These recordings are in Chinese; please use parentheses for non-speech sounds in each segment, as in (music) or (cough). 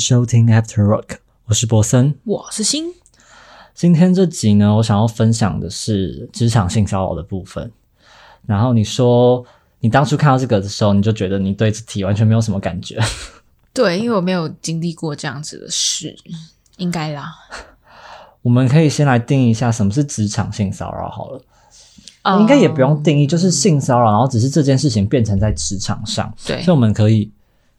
迎收听 After Rock，我是博森。我是新，今天这集呢，我想要分享的是职场性骚扰的部分。然后你说，你当初看到这个的时候，你就觉得你对这题完全没有什么感觉。对，因为我没有经历过这样子的事，应该啦。(laughs) 我们可以先来定义一下什么是职场性骚扰好了。呃应该也不用定义，就是性骚扰，然后只是这件事情变成在职场上，对所以我们可以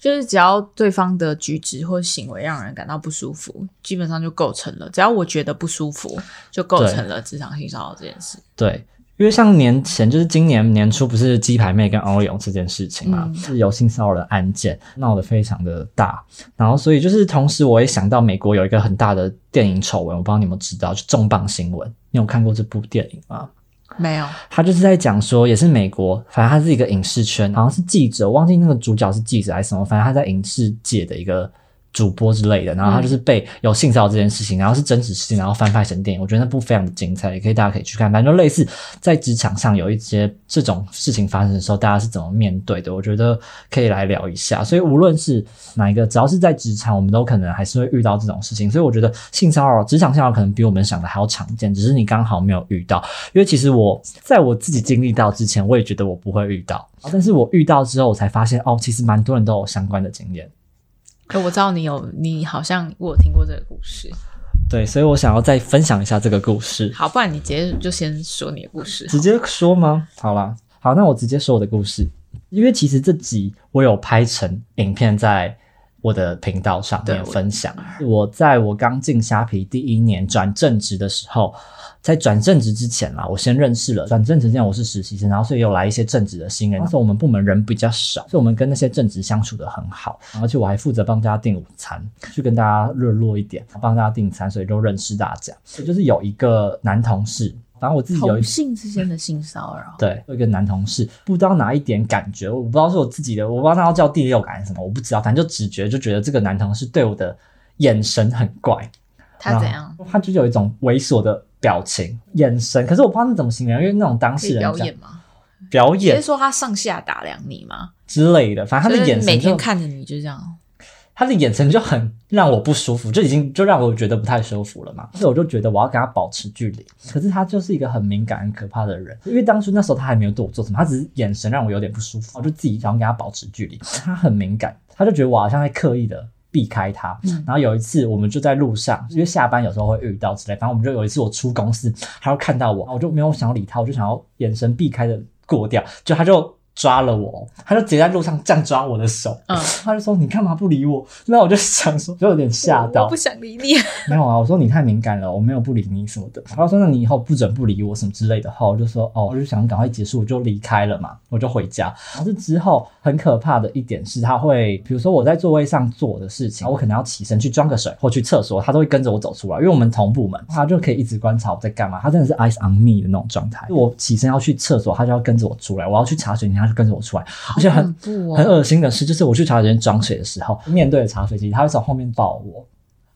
就是只要对方的举止或行为让人感到不舒服，基本上就构成了。只要我觉得不舒服，就构成了职场性骚扰这件事。对，因为像年前就是今年年初不是鸡排妹跟欧勇这件事情嘛，嗯是有性骚扰的案件，闹得非常的大，然后所以就是同时我也想到美国有一个很大的电影丑闻，我不知道你有没有知道，就重磅新闻，你有看过这部电影吗？没有，他就是在讲说，也是美国，反正他是一个影视圈，好像是记者，忘记那个主角是记者还是什么，反正他在影视界的一个主播之类的，然后他就是被有性骚扰这件事情，然后是真实事情，然后翻拍成电影，我觉得那部非常的精彩，也可以大家可以去看，反正就类似在职场上有一些这种事情发生的时候，大家是怎么面对的，我觉得可以来聊一下。所以无论是哪一个，只要是在职场，我们都可能还是会遇到这种事情，所以我觉得性骚扰、职场性骚扰可能比我们想的还要常见，只是你刚好没有遇到。因为其实我在我自己经历到之前，我也觉得我不会遇到，但是我遇到之后，我才发现哦，其实蛮多人都有相关的经验。可我知道你有，你好像我有听过这个故事。对，所以我想要再分享一下这个故事。好，不然你直接就先说你的故事。直接说吗？好啦，好，那我直接说我的故事，因为其实这集我有拍成影片在我的频道上面分享。我在我刚进虾皮第一年转正职的时候，在转正职之前啦，我先认识了转正职之前我是实习生，然后所以有来一些正职的新人。那时候我们部门人比较少，所以我们跟那些正职相处的很好，而且我还负责帮大家订午餐，去跟大家热络一点，帮大家订餐，所以都认识大家。所以就是有一个男同事，反正我自己有一同性之间的性骚扰，对，有一个男同事，不知道哪一点感觉，我不知道是我自己的，我不知道他要叫第六感还是什么，我不知道，反正就直觉就觉得这个男同事对我的眼神很怪，他怎样？他就有一种猥琐的表情、眼神，可是我不知道那怎么形容，因为那种当可以事人这样表演吗？表演直接说他上下打量你吗？之类的，反正他的眼神就天看着你就这样。他的眼神就很让我不舒服，就已经就让我觉得不太舒服了嘛。所以我就觉得我要跟他保持距离。可是他就是一个很敏感、很可怕的人，因为当初那时候他还没有对我做什么，他只是眼神让我有点不舒服，我就自己想要跟他保持距离。他很敏感，他就觉得我好像在刻意的。避开他，嗯然后有一次我们就在路上，因为下班有时候会遇到之类，反正我们就有一次我出公司，他就看到我，我就没有想要理他，我就想要眼神避开的过掉，就他就抓了我，他就直接在路上这样抓我的手，嗯，他就说你干嘛不理我？那我就想说，就有点吓到我不。想理你。没有啊，我说你太敏感了，我没有不理你什么的。他说那你以后不准不理我什么之类的话，我就说哦，我就想赶快结束，我就离开了嘛，我就回家。然后这之后很可怕的一点是，他会比如说我在座位上做的事情，我可能要起身去装个水或去厕所，他都会跟着我走出来，因为我们同部门，他就可以一直观察我在干嘛。他真的是 eyes on me 的那种状态。我起身要去厕所，他就要跟着我出来；我要去茶水间，他就跟着我出来，而且很很哦！恶心的是，就是我去茶水间装水的时候，面对着茶水机，他会从后面抱我，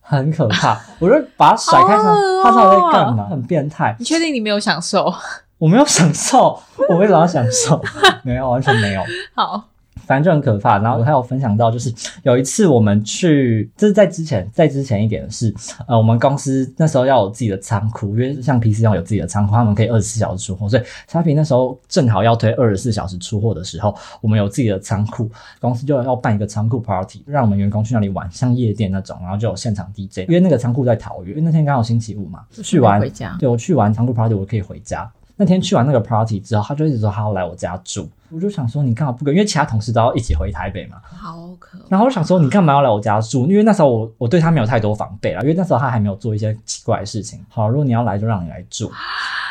很可怕。(laughs) 我就把他甩开，他到底在干嘛？很变态。你确定你没有享受？我没有享受，我为什么要享受？没有，完全没有。(laughs) 好，反正就很可怕。然后我还有分享到，就是有一次我们去，这是在之前，在之前一点的是，呃，我们公司那时候要有自己的仓库，因为像 PC 要有自己的仓库，他们可以二十四小时出货，所以虾皮那时候正好要推二十四小时出货的时候，我们有自己的仓库，公司就要办一个仓库 party，让我们员工去那里玩，像夜店那种，然后就有现场 DJ，因为那个仓库在桃园，因为那天刚好星期五嘛，去完回家。对我去完仓库 party，我可以回家。那天去完那个 party 之后，他就一直说他要来我家住，我就想说你干嘛不跟？因为其他同事都要一起回台北嘛。好可！然后我想说你干嘛要来我家住？因为那时候我我对他没有太多防备啦，因为那时候他还没有做一些奇怪的事情。好，如果你要来就让你来住。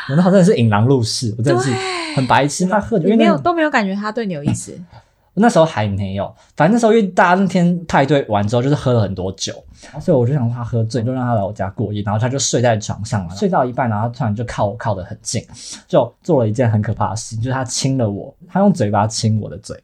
我那时候真的是引狼入室，我真的是很白痴。他喝酒，因你没有都没有感觉他对你有意思，那时候还没有，反正那时候因为大家那天派对完之后就是喝了很多酒，所以我就想说他喝醉，就让他来我家过夜，然后他就睡在床上了，睡到一半，然后他突然就靠我靠得很近，就做了一件很可怕的事情，就是他亲了我，他用嘴巴亲我的嘴，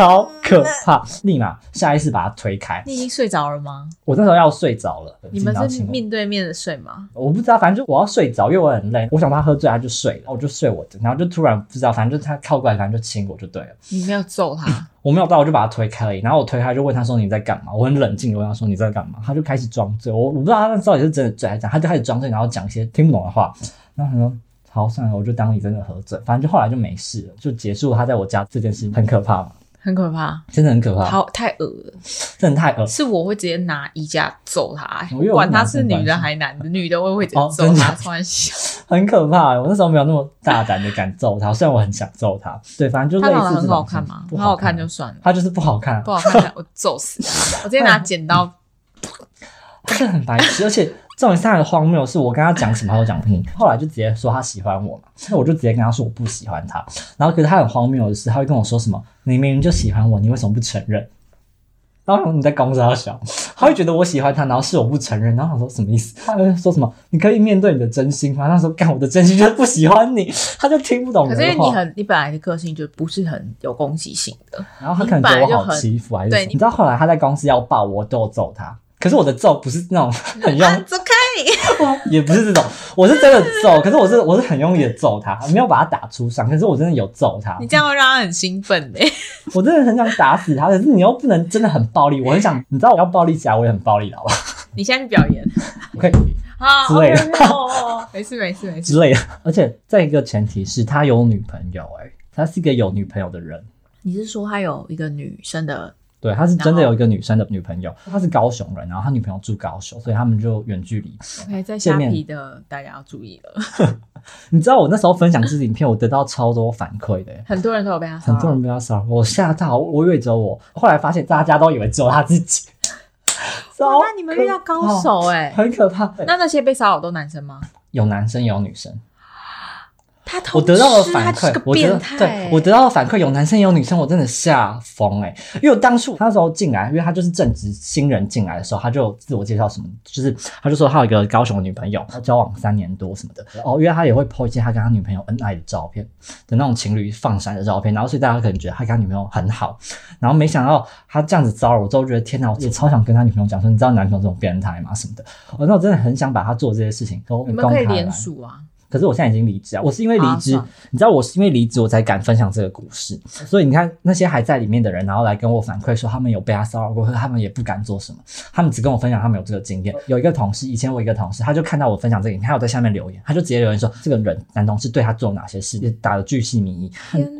超可怕，立马下意识把他推开。你已经睡着了吗？我那时候要睡着了，你们是面对面的睡吗？我不知道，反正就我要睡着，因为我很累。我想他喝醉，他就睡了，我就睡我的，然后就突然不知道，反正就他靠过来，反正就亲我就对了。你没有揍他？(laughs) 我没有到，我就把他推开而已。然后我推开就问他说你在干嘛？我很冷静我问他说你在干嘛？他就开始装醉，我我不知道他那到底是真的醉还是假，他就开始装醉，然后讲一些听不懂的话。然后他说好算了，我就当你真的喝醉，反正就后来就没事了，就结束他在我家这件事情，很可怕嘛，很可怕，真的很可怕，好太恶了。真的太恶。是我会直接拿衣架揍他、因为我管他是女的还男的，女的我也会直接揍他，开玩笑。很可怕。我那时候没有那么大胆的敢揍他，虽然我很想揍他。对，反正就类他长得很好看吗？不好看看就算了，他就是不好看，不好看我揍死他！我直接拿剪刀，(laughs) 他真的很白痴，而且重点是他很荒谬，是我跟他讲什么他都讲不听。(laughs) 后来就直接说他喜欢我嘛，那我就直接跟他说我不喜欢他。然后可是他很荒谬的是，他会跟我说什么：“你明明就喜欢我，你为什么不承认？”然后你在公司他小，他会觉得我喜欢他，然后是我不承认。然后我说什么意思？他会说什么？你可以面对你的真心吗？那时候干我的真心就是不喜欢你，(laughs) 他就听不懂可是。你很，你本来的个性就不是很有攻击性的，然后他可能觉得我好欺负，还是什么你你知道后来他在公司要抱我，都有揍他。可是我的揍不是那种 (laughs) 很用，(laughs) 也不是这种，我是真的揍。可是我是我是很用力的揍他，没有把他打出伤。可是我真的有揍他你，这样会让他很兴奋的。(laughs) 我真的很想打死他。可是你又不能真的很暴力，我很想，你知道我要暴力起来，我也很暴力的，好吧？你现在去表演，(laughs) 可以好，之类没事没事没事。之类的。而且再一个前提是他有女朋友、欸，他是一个有女朋友的人。你是说他有一个女生的？对，他是真的有一个女生的女朋友，他是高雄人，然后他女朋友住高雄，所以他们就远距离。OK，在下面虾皮的大家要注意了，(laughs) 你知道我那时候分享这支影片，我得到超多反馈的、欸很多人都有被他很多人被他骚扰，我吓到，我以为只有我，后来发现大家都以为只有他自己。(laughs) 哇那你们遇到高手哎、很可怕。那那些被骚扰都男生吗？有男生有女生，他偷我得到了反馈我觉得、对我得到了反馈有男生也有女生，我真的吓疯哎！因为我当初他那时候进来，因为他就是正值新人进来的时候，他就自我介绍什么，就是他就说他有一个高雄的女朋友，他交往三年多什么的。哦，因为他也会 po 一些他跟他女朋友恩爱的照片的那种情侣放闪的照片，然后所以大家可能觉得他跟他女朋友很好，然后没想到他这样子骚扰我之后，觉得天哪，我也超想跟他女朋友讲说，你知道男朋友这种变态吗？什么的。我那我真的很想把他做这些事情都你们可以联署啊。可是我现在已经离职啊，我是因为离职，啊你知道我是因为离职我才敢分享这个故事，所以你看那些还在里面的人，然后来跟我反馈说他们有被他骚扰过，可是他们也不敢做什么，他们只跟我分享他们有这个经验。有一个同事，以前我一个同事，他就看到我分享这个影片，他有在下面留言，他就直接留言说这个人男同事对他做哪些事，也打了巨细靡遗，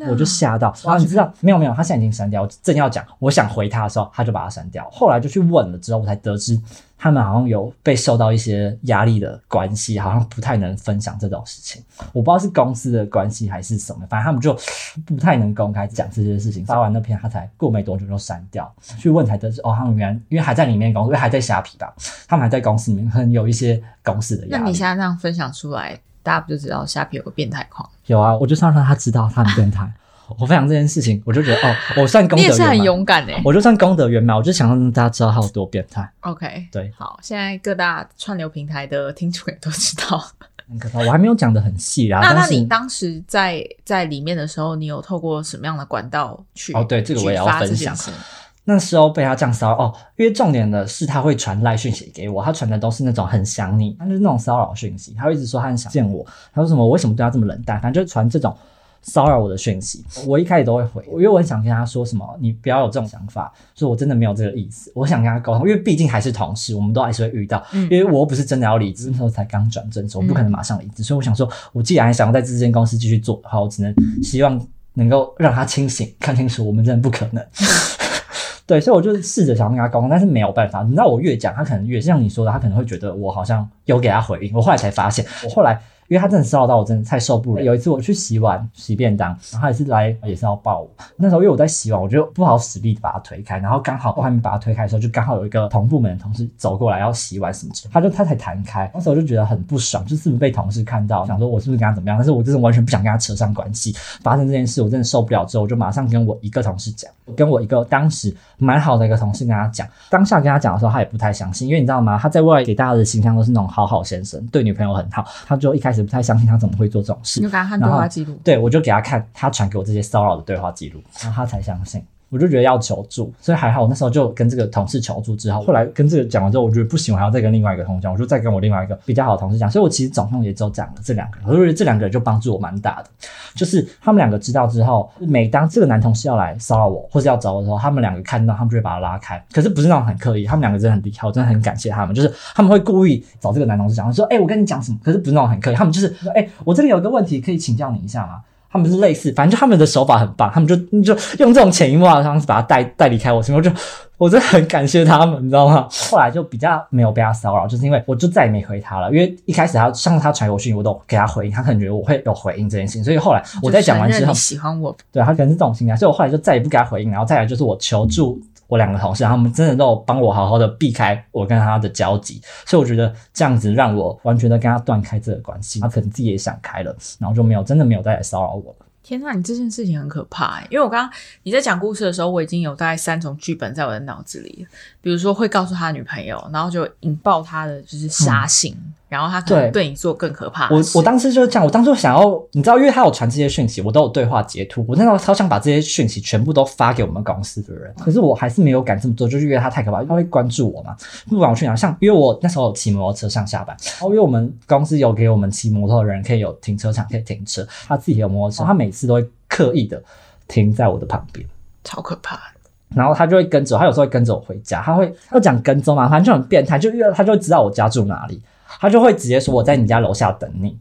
我就吓到。然后你知道没有没有，他现在已经删掉，我正要讲，我想回他的时候，他就把他删掉。后来就去问了之后，我才得知他们好像有被受到一些压力的关系，好像不太能分享这种事情。我不知道是公司的关系还是什么，反正他们就不太能公开讲这些事情。发完那篇，他才过没多久就删掉。去问才得知，哦，他们原来因为还在里面公司，因为还在虾皮吧，他们还在公司里面，可能有一些公司的压力。那你现在这样分享出来，大家不就知道虾皮有个变态狂？有啊，我就是要让他知道他很变态。我分享这件事情，我就觉得哦，我算功德圆你也是很满。勇敢哎、我就算功德圆满，我就想让大家知道他有多变态。OK，对，好，现在各大串流平台的听众也都知道。很可怕。我还没有讲的很细啊，那那你当时在在里面的时候，你有透过什么样的管道去？哦对这个我也要分享那时候被他这样骚扰哦，因为重点的是他会传赖讯息给我，他传的都是那种很想你，他就是那种骚扰讯息，他会一直说他很想见我，他说什么我为什么对他这么冷淡，反正就是传这种骚扰我的讯息。我一开始都会回，因为我很想跟他说什么，你不要有这种想法，说我真的没有这个意思，我想跟他沟通，因为毕竟还是同事，我们都还是会遇到，嗯因为我又不是真的要离职，那时候才刚转正，所以我不可能马上离职，所以我想说，我既然还想要在这间公司继续做的话，我只能希望能够让他清醒，(laughs) 看清楚我们真的不可能。(laughs) 对，所以我就试着想跟他沟通，但是没有办法。你知道，我越讲，他可能越像你说的，他可能会觉得我好像有给他回应。我后来才发现，我后来因为他真的骚扰到我，真的太受不了。有一次我去洗碗洗便当，然后他也是来也是要抱我。那时候因为我在洗碗，我就不好使力地把他推开，然后刚好我还没把他推开的时候，就刚好有一个同部门的同事走过来要洗碗什么之类的，他就他才弹开。那时候我就觉得很不爽，就是不是被同事看到，想说我是不是跟他怎么样？但是我真的完全不想跟他扯上关系。发生这件事，我真的受不了之后，我就马上跟我一个同事讲，跟我一个当时蛮好的一个同事跟他讲。当下跟他讲的时候，他也不太相信，因为你知道吗？他在外给大家的形象都是那种好好先生，对女朋友很好。他就一开始不太相信他怎么会做这种事你就，给他看对话记录？对我就给他看他传给我这些骚扰的对话记录，然后他才相信。我就觉得要求助，所以还好我那时候就跟这个同事求助之后，后来跟这个讲完之后，我觉得不行，我还要再跟另外一个同事讲，我就再跟我另外一个比较好的同事讲，所以我其实总共也只有讲了这两个人，我觉得这两个人就帮助我蛮大的，就是他们两个知道之后，每当这个男同事要来骚扰我或者要找我的时候，他们两个看到，他们就会把他拉开，可是不是那种很刻意，他们两个真的很厉害，我真的很感谢他们，就是他们会故意找这个男同事讲，说，哎、我跟你讲什么，可是不是那种很刻意，他们就是，哎、我这里有个问题可以请教你一下吗？他们是类似，反正就他们的手法很棒，他们就就用这种潜移默化的方式把他带带离开我身边，我就我真的很感谢他们，你知道吗？(laughs) 后来就比较没有被他骚扰，就是因为我就再也没回他了，因为一开始他上次他传给我讯息，我都给他回应，他可能觉得我会有回应这件事情，所以后来我在讲完之后你，喜欢我，对他可能是这种心态，所以我后来就再也不给他回应，然后再来就是我求助我两个同事，他们真的都帮我好好的避开我跟他的交集，所以我觉得这样子让我完全的跟他断开这个关系，他可能自己也想开了，然后就没有真的没有再来骚扰我了。天呐，你这件事情很可怕、欸，因为我刚刚你在讲故事的时候，我已经有大概三种剧本在我的脑子里了。比如说会告诉他女朋友，然后就引爆他的就是杀性，然后他可能对。对你做更可怕我我当时就是这样，我当时想要，你知道，因为他有传这些讯息，我都有对话截图，我那时候超想把这些讯息全部都发给我们公司的人，可是我还是没有敢这么做，就是因为他太可怕，他会关注我嘛，不管我去哪，像因为我那时候有骑摩托车上下班，然后因为我们公司有给我们骑摩托的人可以有停车场可以停车，他自己有摩托车，他每次都会刻意的停在我的旁边。超可怕的。然后他就会跟着我，他有时候会跟着我回家，他会要讲跟踪嘛，反正就很变态，就因为他就会知道我家住哪里，他就会直接说我在你家楼下等你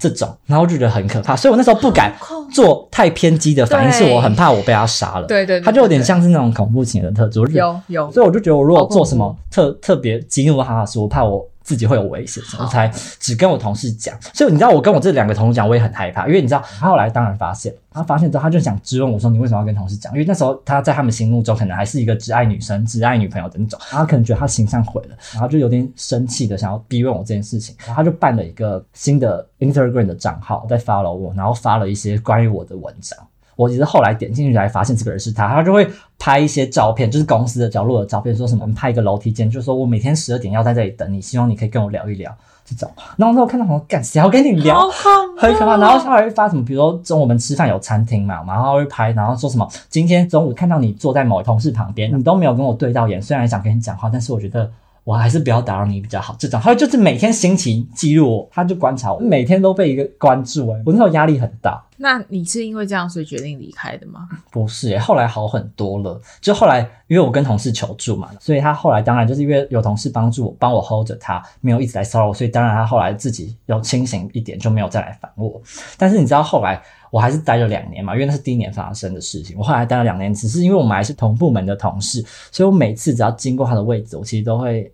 这种，然后我就觉得很可怕，所以我那时候不敢做太偏激的反应，是我很怕我被他杀了，对对对他就有点像是那种恐怖情人的特质，有有，所以我就觉得我如果做什么特特别激怒他的事，我怕我。自己会有危险，我才只跟我同事讲。所以你知道，我跟我这两个同事讲，我也很害怕，因为你知道，他后来当然发现，他发现之后，他就想质问我说：“你为什么要跟同事讲？”因为那时候他在他们心目中可能还是一个只爱女生、只爱女朋友的那种，然后他可能觉得他形象毁了，然后就有点生气的想要逼问我这件事情，然后他就办了一个新的 Instagram 的账号在 follow 我，然后发了一些关于我的文章。我其实后来点进去才发现这个人是他，他就会拍一些照片，就是公司的角落的照片，说什么我们拍一个楼梯间，就说我每天十二点要在这里等你，希望你可以跟我聊一聊这种。然后那我看到我干谁要跟你聊？很可怕。然后他还会发什么，比如说中午我们吃饭有餐厅嘛，然后会拍，然后说什么今天中午看到你坐在某同事旁边，你都没有跟我对到眼，虽然想跟你讲话，但是我觉得。我还是不要打扰你比较好。这种，他就是每天心情记录我，他就观察我，每天都被一个关注、欸，我那时候压力很大。那你是因为这样所以决定离开的吗？不是耶，后来好很多了。就后来因为我跟同事求助嘛，所以他后来当然就是因为有同事帮助我，帮我 hold 着他，没有一直来骚扰我，所以当然他后来自己有清醒一点，就没有再来烦我。但是你知道后来我还是待了两年嘛，因为那是第一年发生的事情。我后来待了两年，只是因为我们还是同部门的同事，所以我每次只要经过他的位置，我其实都会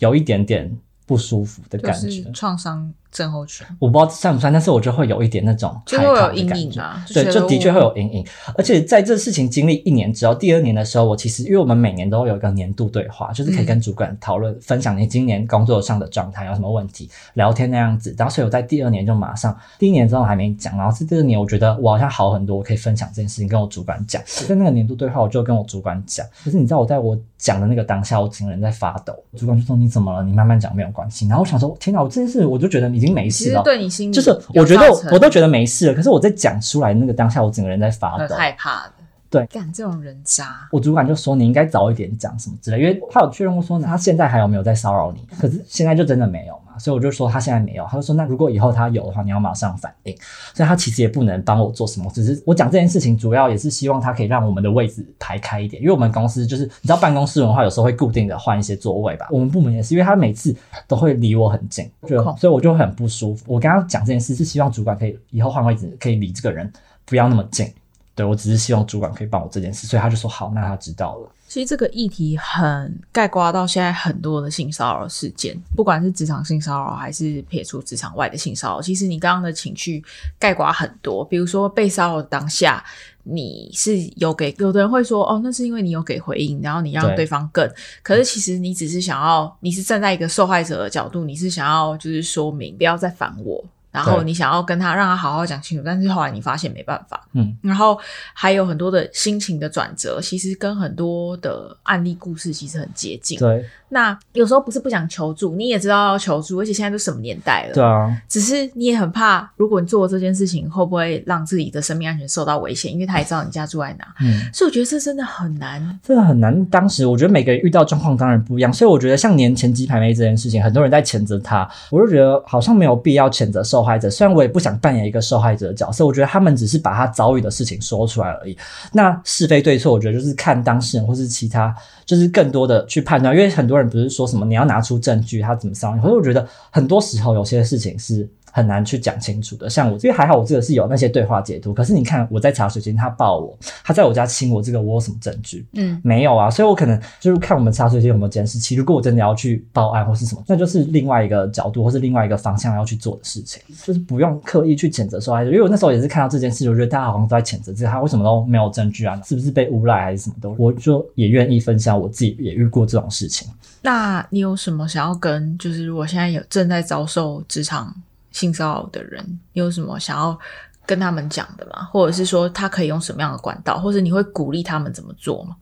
有一点点不舒服的感觉。创伤症候群，我不知道算不算，但是我就会有一点那种就会有害怕的阴感觉影啊。对，就的确会有阴影。而且在这事情经历一年之后，第二年的时候，我其实因为我们每年都会有一个年度对话，就是可以嗯跟主管讨论、分享你今年工作上的状态有什么问题，聊天那样子。然后所以我在第二年就马上，第一年之后还没讲，然后是第二年我觉得我好像好很多，我可以分享这件事情跟我主管讲。在那个年度对话，我就跟我主管讲，可是你知道我在我讲的那个当下，我整个人在发抖。主管就说你怎么了？你慢慢讲没有关系。然后我想说，天哪，我这件事我就觉得已经没其实事了。对你心里就是我觉得我都觉得没事了，可是我在讲出来那个当下，我整个人在发抖。害怕的。对干这种人渣，我主管就说你应该早一点讲什么之类，因为他有确认过说他现在还有没有在骚扰你，可是现在就真的没有嘛，所以我就说他现在没有，他就说那如果以后他有的话，你要马上反应，所以他其实也不能帮我做什么，只是我讲这件事情主要也是希望他可以让我们的位置排开一点，因为我们公司就是你知道办公室文化有时候会固定的换一些座位吧，我们部门也是，因为他每次都会离我很近，就所以我就很不舒服。我跟他讲这件事是希望主管可以以后换位置可以离这个人不要那么近。对我只是希望主管可以帮我这件事，所以他就说好，那他知道了。其实这个议题很概括到现在很多的性骚扰事件，不管是职场性骚扰还是撇除职场外的性骚扰，其实你刚刚的情绪概括很多。比如说被骚扰当下，你是有给有的人会说哦，那是因为你有给回应，然后你让对对方更。可是其实你只是想要，你是站在一个受害者的角度，你是想要就是说明不要再烦我。然后你想要跟他让他好好讲清楚，但是后来你发现没办法，嗯，然后还有很多的心情的转折，其实跟很多的案例故事其实很接近。对那有时候不是不想求助，你也知道要求助，而且现在都什么年代了，对啊，只是你也很怕，如果你做了这件事情，会不会让自己的生命安全受到危险？因为他也知道你家住在哪，嗯。所以我觉得这真的很难。真的很难。当时我觉得每个人遇到状况当然不一样，所以我觉得像年前鸡排妹这件事情，很多人在谴责他，我就觉得好像没有必要谴责受受害者。虽然我也不想扮演一个受害者的角色，我觉得他们只是把他遭遇的事情说出来而已。那是非对错，我觉得就是看当事人或是其他，就是更多的去判断。因为很多人不是说什么你要拿出证据，他怎么伤你，可是我觉得很多时候有些事情是。很难去讲清楚的，像我，因为还好我这个是有那些对话截图，可是你看我在茶水间，他抱我，他在我家亲我，这个我有什么证据？嗯，没有啊，所以我可能就是看我们茶水间有没有监视器。如果我真的要去报案或是什么，那就是另外一个角度或是另外一个方向要去做的事情，就是不用刻意去谴责受害者。因为我那时候也是看到这件事，我觉得大家好像都在谴责这个，他为什么都没有证据啊？是不是被诬赖还是什么的？我就也愿意分享我自己也遇过这种事情。那你有什么想要跟，就是如果现在有正在遭受职场性骚扰的人，你有什么想要跟他们讲的吗？或者是说他可以用什么样的管道，或者你会鼓励他们怎么做吗？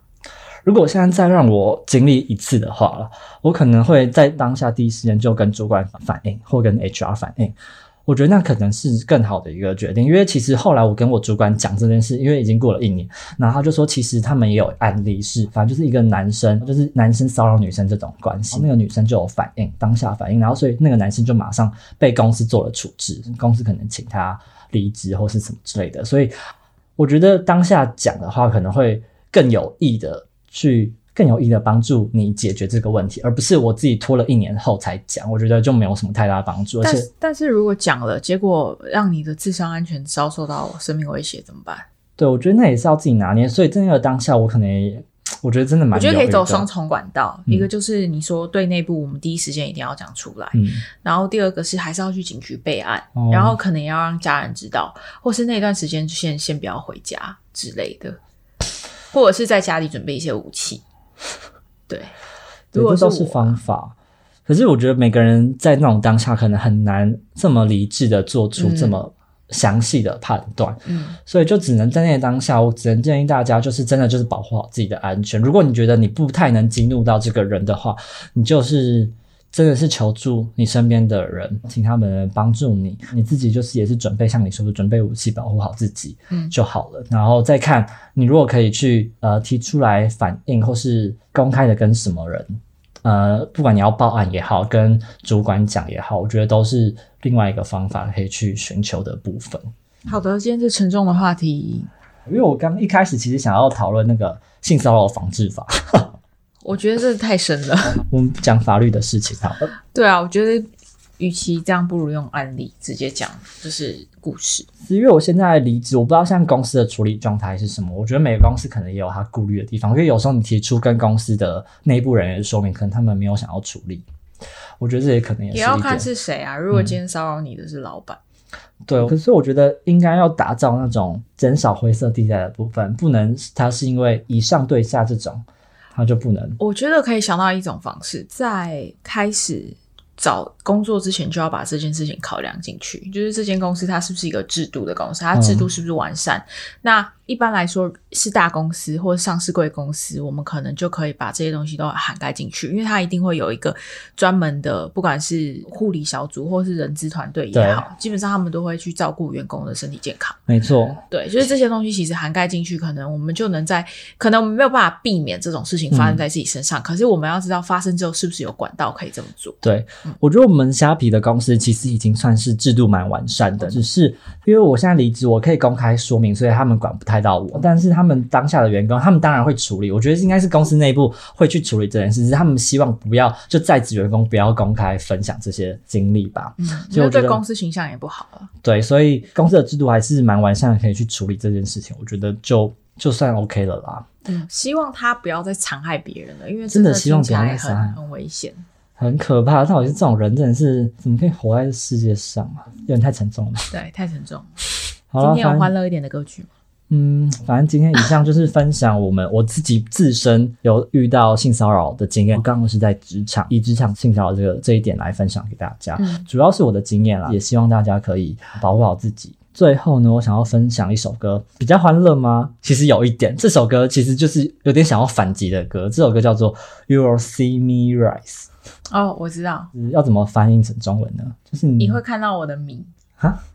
如果现在再让我经历一次的话，我可能会在当下第一时间就跟主管反映，或跟 HR 反映。我觉得那可能是更好的一个决定，因为其实后来我跟我主管讲这件事，因为已经过了一年，然后他就说，其实他们也有案例是，反正就是一个男生，就是男生骚扰女生这种关系，那个女生就有反应，当下反应，然后所以那个男生就马上被公司做了处置，公司可能请他离职或是什么之类的，所以我觉得当下讲的话，可能会更有益的去。更有益的帮助你解决这个问题，而不是我自己拖了一年后才讲，我觉得就没有什么太大的帮助。而且但是，但是如果讲了，结果让你的智商安全遭受到生命威胁，怎么办？对我觉得那也是要自己拿捏。所以在那个当下，我可能也我觉得真的蛮我觉得可以走双重管道，嗯一个就是你说对内部，我们第一时间一定要讲出来，嗯，然后第二个是还是要去警局备案，哦然后可能也要让家人知道，或是那段时间就先先不要回家之类的，或者是在家里准备一些武器。(laughs) 对，如果这都是方法。可是我觉得每个人在那种当下可能很难这么理智的做出嗯这么详细的判断，嗯，所以就只能在那个当下，我只能建议大家，就是真的就是保护好自己的安全。如果你觉得你不太能激怒到这个人的话，你就是真的是求助你身边的人，请他们帮助你，你自己就是也是准备像你说的准备武器保护好自己，嗯就好了。然后再看你如果可以去呃提出来反应，或是公开的跟什么人。呃，不管你要报案也好，跟主管讲也好，我觉得都是另外一个方法可以去寻求的部分。好的，今天这沉重的话题，因为我刚一开始其实想要讨论那个性骚扰防治法，我觉得这太深了。(laughs) 我们不讲法律的事情好了。对啊，我觉得与其这样，不如用案例直接讲，就是故事。因为我现在离职，我不知道现在公司的处理状态是什么。我觉得每个公司可能也有他顾虑的地方，因为有时候你提出跟公司的内部人员说明，可能他们没有想要处理。我觉得这也可能也是也要看是谁啊。如果今天骚扰你的是老板，对，可是我觉得应该要打造那种减少灰色地带的部分，不能它是因为以上对下这种，它就不能。我觉得可以想到一种方式，在开始找工作之前就要把这件事情考量进去，就是这间公司它是不是一个制度的公司，它制度是不是完善？那一般来说是大公司或者上市贵公司，我们可能就可以把这些东西都涵盖进去，因为它一定会有一个专门的，不管是护理小组或是人资团队也好，基本上他们都会去照顾员工的身体健康。没错，对，就是这些东西其实涵盖进去，可能我们就能在，可能我们没有办法避免这种事情发生在自己身上，可是我们要知道发生之后是不是有管道可以这么做。对，我觉得我们虾皮的公司其实已经算是制度蛮完善的，只是因为我现在离职，我可以公开说明，所以他们管不太到我。但是他们当下的员工，他们当然会处理，我觉得应该是公司内部会去处理这件事，只是他们希望不要就在职员工不要公开分享这些经历吧。嗯，所以我觉得对公司形象也不好了。对，所以公司的制度还是蛮完善的，可以去处理这件事情，我觉得就就算 OK 了啦。嗯，希望他不要再残害别人了，因为真的的希望不要听起来再残害很很危险。很可怕，那我觉得这种人真的是怎么可以活在这世界上啊？有点太沉重了。对，太沉重。今天有欢乐一点的歌曲吗？嗯，反正今天以上就是分享我们 (laughs) 我自己自身有遇到性骚扰的经验，刚刚是在职场，以职场性骚扰这个这一点来分享给大家，嗯主要是我的经验啦，也希望大家可以保护好自己。最后呢，我想要分享一首歌，比较欢乐吗？其实有一点，这首歌其实就是有点想要反击的歌。这首歌叫做《You Will See Me Rise》，哦，我知道，嗯要怎么翻译成中文呢？就是你你会看到我的名。哈，(laughs)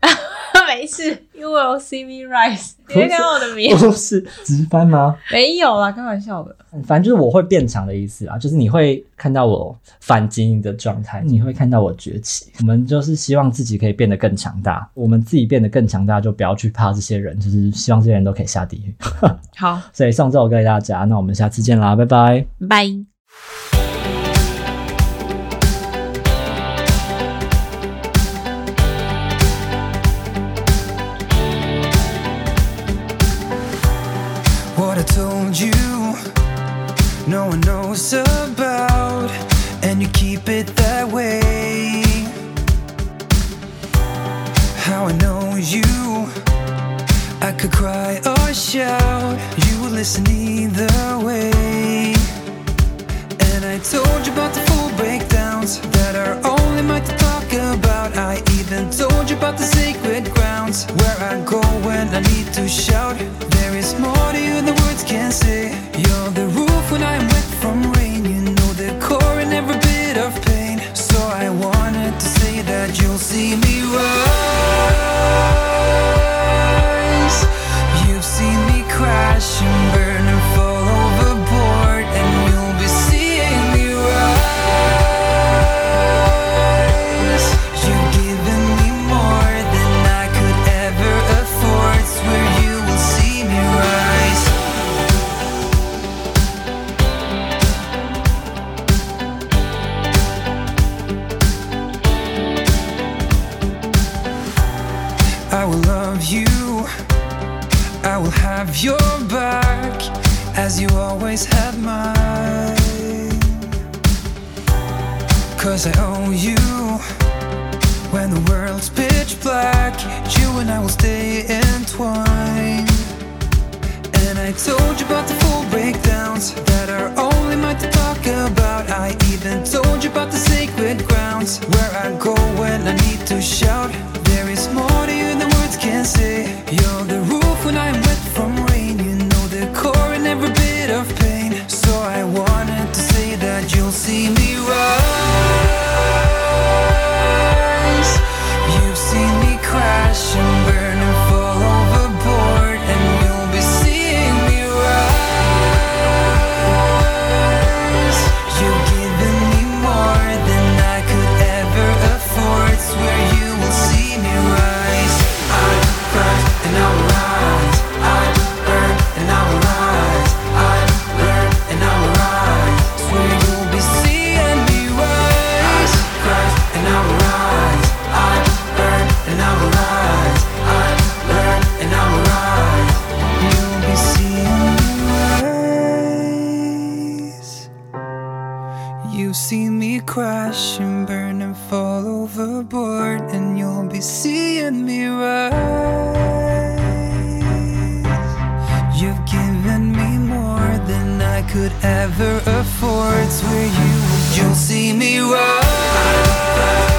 没事，You will see me rise。你会看到我的名？不是直翻吗？没有啦，开玩笑的。反正就是我会变强的意思啊，就是你会看到我反击你的状态，你会看到我崛起。我们就是希望自己可以变得更强大，我们自己变得更强大，就不要去怕这些人，就是希望这些人都可以下地狱。好，(laughs) 所以送这首歌给大家，那我们下次见啦，拜拜。拜。No one knows about, and you keep it that way. How I know you, I could cry or shout, you would listen either way. And I told you about the full breakdowns that are only mine to talk about. I even told you about the sacred grounds where I go when I need to shout. There is more to you than words can say. About the sacred grounds where I go when I need to shout. There is more to you than words can say. You're the roof when I'm wet from You've seen me crash and burn and fall overboard, and you'll be seeing me rise. You've given me more than I could ever afford. Swear you, you'll see me rise.